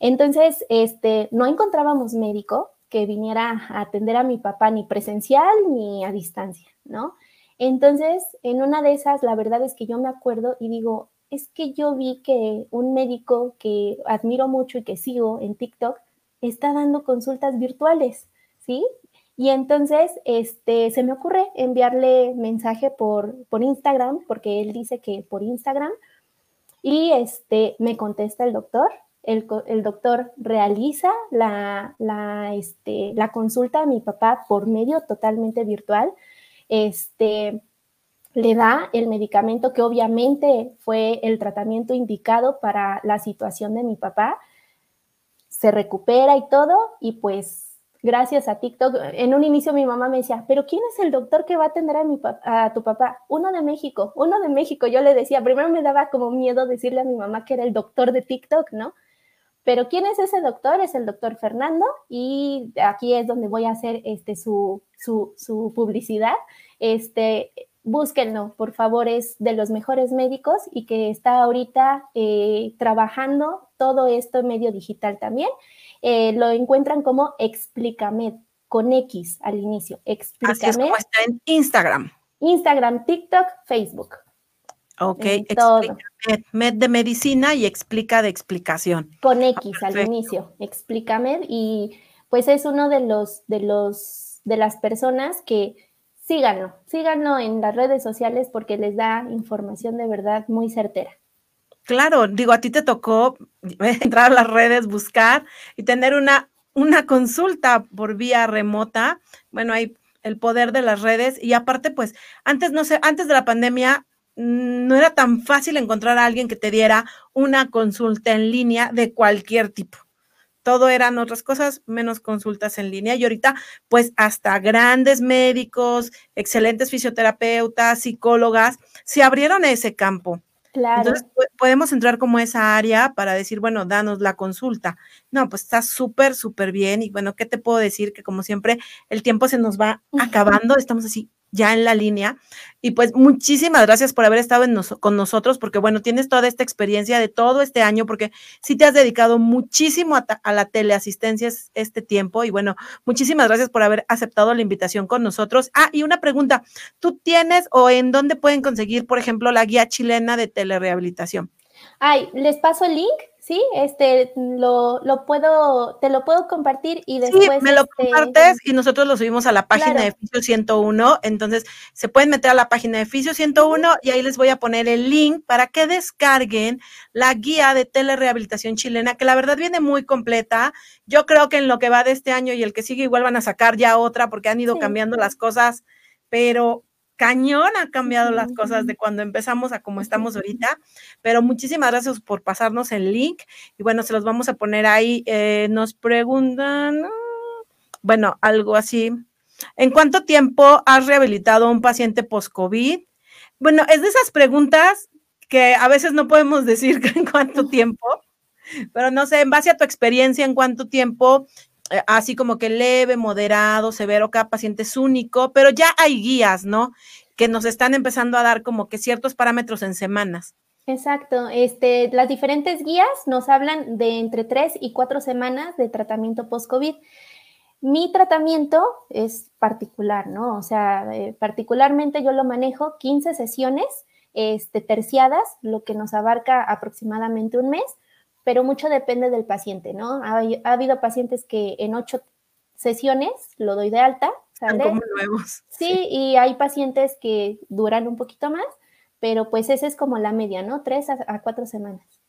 Entonces, este, no encontrábamos médico que viniera a atender a mi papá ni presencial ni a distancia, ¿no? Entonces, en una de esas, la verdad es que yo me acuerdo y digo, es que yo vi que un médico que admiro mucho y que sigo en TikTok está dando consultas virtuales. Y entonces este, se me ocurre enviarle mensaje por, por Instagram, porque él dice que por Instagram, y este, me contesta el doctor. El, doctor realiza la, la, este, la consulta a mi papá por medio totalmente virtual. Este, le da el medicamento que obviamente fue el tratamiento indicado para la situación de mi papá. Se recupera y todo, y pues gracias a TikTok. En un inicio mi mamá me decía, pero ¿quién es el doctor que va a atender a, mi a tu papá? Uno de México, uno de México. Yo le decía, primero me daba como miedo decirle a mi mamá que era el doctor de TikTok, ¿no? Pero ¿quién es ese doctor? Es el doctor Fernando y aquí es donde voy a hacer este, su, su, su publicidad. Este, búsquenlo, por favor, es de los mejores médicos y que está ahorita eh, trabajando todo esto en medio digital también. Eh, lo encuentran como Explicamed, con X al inicio. Explícame. Así es como está en Instagram. Instagram, TikTok, Facebook. Ok, explica med, de medicina y explica de explicación. Con X al inicio, explícame y pues es uno de los de los de las personas que síganlo, síganlo en las redes sociales porque les da información de verdad muy certera. Claro, digo, a ti te tocó entrar a las redes, buscar y tener una, una consulta por vía remota. Bueno, hay el poder de las redes y aparte, pues, antes no sé, antes de la pandemia mm, no era tan fácil encontrar a alguien que te diera una consulta en línea de cualquier tipo todo eran otras cosas, menos consultas en línea. Y ahorita, pues hasta grandes médicos, excelentes fisioterapeutas, psicólogas, se abrieron ese campo. Claro. Entonces podemos entrar como esa área para decir, bueno, danos la consulta. No, pues está súper, súper bien. Y bueno, ¿qué te puedo decir? Que como siempre, el tiempo se nos va acabando. Estamos así ya en la línea. Y pues muchísimas gracias por haber estado con nosotros, porque bueno, tienes toda esta experiencia de todo este año, porque sí te has dedicado muchísimo a, la teleasistencia este tiempo. Y bueno, muchísimas gracias por haber aceptado la invitación con nosotros. Ah, y una pregunta, ¿tú tienes o en dónde pueden conseguir, por ejemplo, la guía chilena de telerehabilitación? Ay, les paso el link Sí, este, lo, lo, puedo, te lo puedo compartir y después. Sí, me lo este, compartes y nosotros lo subimos a la página de Fisio 101. Entonces, se pueden meter a la página de Fisio 101 y ahí les voy a poner el link para que descarguen la guía de telerehabilitación chilena, que la verdad viene muy completa. Yo creo que en lo que va de este año y el que sigue, igual van a sacar ya otra porque han ido cambiando las cosas, pero cañón ha cambiado las cosas de cuando empezamos a como estamos ahorita, pero muchísimas gracias por pasarnos el link y bueno, se los vamos a poner ahí. Eh, nos preguntan, bueno, algo así. ¿En cuánto tiempo has rehabilitado a un paciente post-COVID? Bueno, es de esas preguntas que a veces no podemos decir en cuánto tiempo, pero no sé, en base a tu experiencia, en cuánto tiempo así como que leve, moderado, severo, cada paciente es único, pero ya hay guías, ¿no? Que nos están empezando a dar como que ciertos parámetros en semanas. Exacto, este, las diferentes guías nos hablan de entre tres y cuatro semanas de tratamiento post-COVID. Mi tratamiento es particular, ¿no? O sea, eh, particularmente yo lo manejo 15 sesiones este, terciadas, lo que nos abarca aproximadamente un mes pero mucho depende del paciente, ¿no? Ha, habido pacientes que en ocho sesiones lo doy de alta. ¿sale? como nuevos. Sí, y hay pacientes que duran un poquito más, pero pues esa es como la media, ¿no? Tres a, cuatro semanas.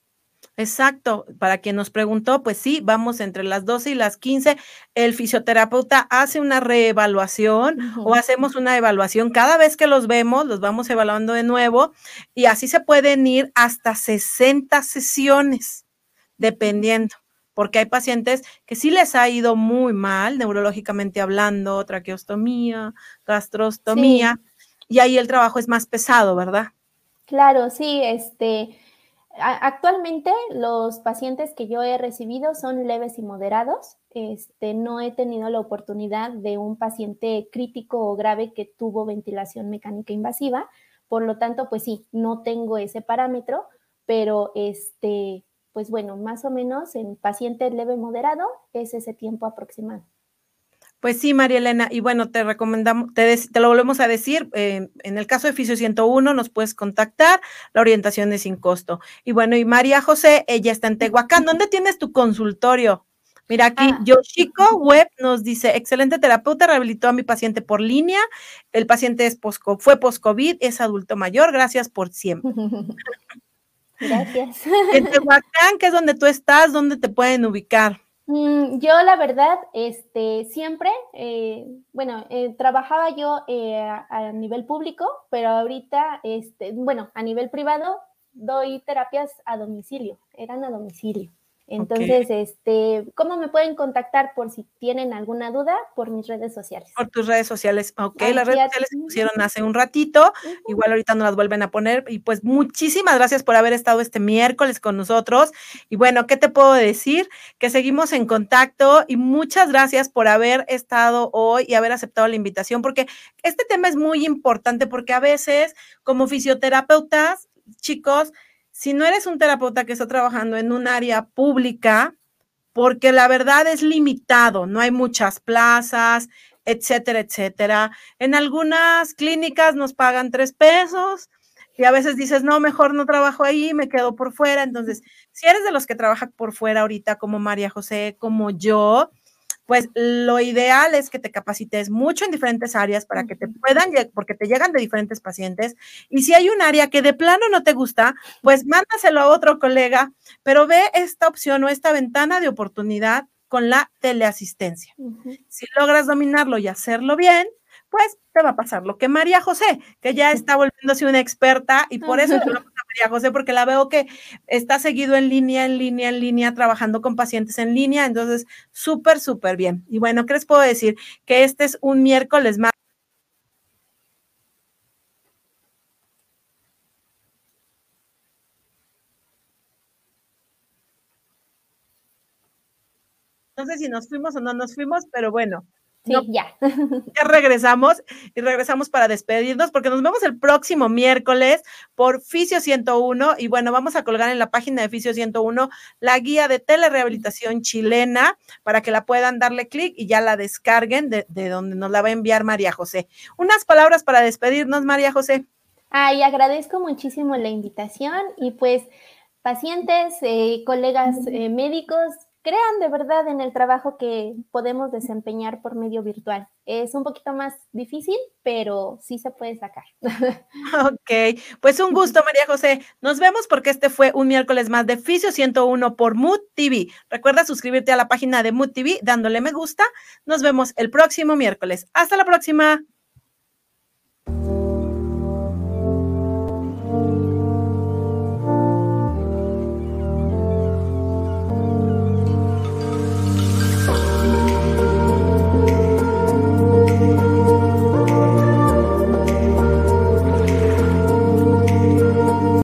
Exacto, para quien nos preguntó, pues sí, vamos entre las 12 y las 15. El fisioterapeuta hace una reevaluación o hacemos una evaluación. Cada vez que los vemos, los vamos evaluando de nuevo y así se pueden ir hasta 60 sesiones dependiendo, porque hay pacientes que sí les ha ido muy mal, neurológicamente hablando, traqueostomía, gastrostomía, y ahí el trabajo es más pesado, ¿verdad? Claro, sí, este, actualmente los pacientes que yo he recibido son leves y moderados. Este, no he tenido la oportunidad de un paciente crítico o grave que tuvo ventilación mecánica invasiva. Por lo tanto, pues sí, no tengo ese parámetro, pero este, pues bueno, más o menos en paciente leve moderado es ese tiempo aproximado. Pues sí, María Elena, y bueno, te recomendamos, te, lo volvemos a decir, eh, en el caso de Fisio 101 nos puedes contactar, la orientación es sin costo. Y bueno, y María José, ella está en Tehuacán, ¿dónde tienes tu consultorio? Mira aquí, ah. Yoshiko Web nos dice, excelente terapeuta, rehabilitó a mi paciente por línea, el paciente es fue post-COVID, es adulto mayor, gracias por siempre. Gracias. En Tehuacán, que es donde tú estás, ¿dónde te pueden ubicar? Mm, yo la verdad, este, siempre, eh, bueno, eh, trabajaba yo eh, a, nivel público, pero ahorita, este, bueno, a nivel privado doy terapias a domicilio, eran a domicilio. Entonces, este, ¿cómo me pueden contactar por si tienen alguna duda? Por mis redes sociales. Por tus redes sociales, ok. las redes sociales se pusieron hace un ratito, igual ahorita nos las vuelven a poner. Y pues muchísimas gracias por haber estado este miércoles con nosotros. Y bueno, ¿qué te puedo decir? Que seguimos en contacto y muchas gracias por haber estado hoy y haber aceptado la invitación, porque este tema es muy importante porque a veces como fisioterapeutas, chicos, si no eres un terapeuta que está trabajando en un área pública, porque la verdad es limitado, no hay muchas plazas, etcétera, etcétera. En algunas clínicas nos pagan tres pesos y a veces dices, no, mejor no trabajo ahí, me quedo por fuera. Entonces, si eres de los que trabajan por fuera ahorita, como María José, como yo, pues lo ideal es que te capacites mucho en diferentes áreas para que te puedan, porque te llegan de diferentes pacientes. Y si hay un área que de plano no te gusta, pues mándaselo a otro colega, pero ve esta opción o esta ventana de oportunidad con la teleasistencia. Si logras dominarlo y hacerlo bien, pues te va a pasar lo que María José, que ya está volviéndose una experta y por eso a María José, porque la veo que está seguido en línea, en línea, en línea, trabajando con pacientes en línea, entonces súper, súper bien. Y bueno, ¿qué les puedo decir? Que este es un miércoles más. No sé si nos fuimos o no nos fuimos, pero bueno, Sí, ya. Ya regresamos y regresamos para despedirnos porque nos vemos el próximo miércoles por Fisio 101 y bueno, vamos a colgar en la página de Fisio 101 la guía de telerehabilitación chilena para que la puedan darle clic y ya la descarguen de, donde nos la va a enviar María José. Unas palabras para despedirnos, María José. Ay, agradezco muchísimo la invitación y pues pacientes, eh, colegas eh, médicos, crean de verdad en el trabajo que podemos desempeñar por medio virtual. Es un poquito más difícil, pero sí se puede sacar. Ok, pues un gusto, María José. Nos vemos porque este fue un miércoles más de Fisio 101 por Mood TV. Recuerda suscribirte a la página de Mood TV dándole me gusta. Nos vemos el próximo miércoles. Hasta la próxima.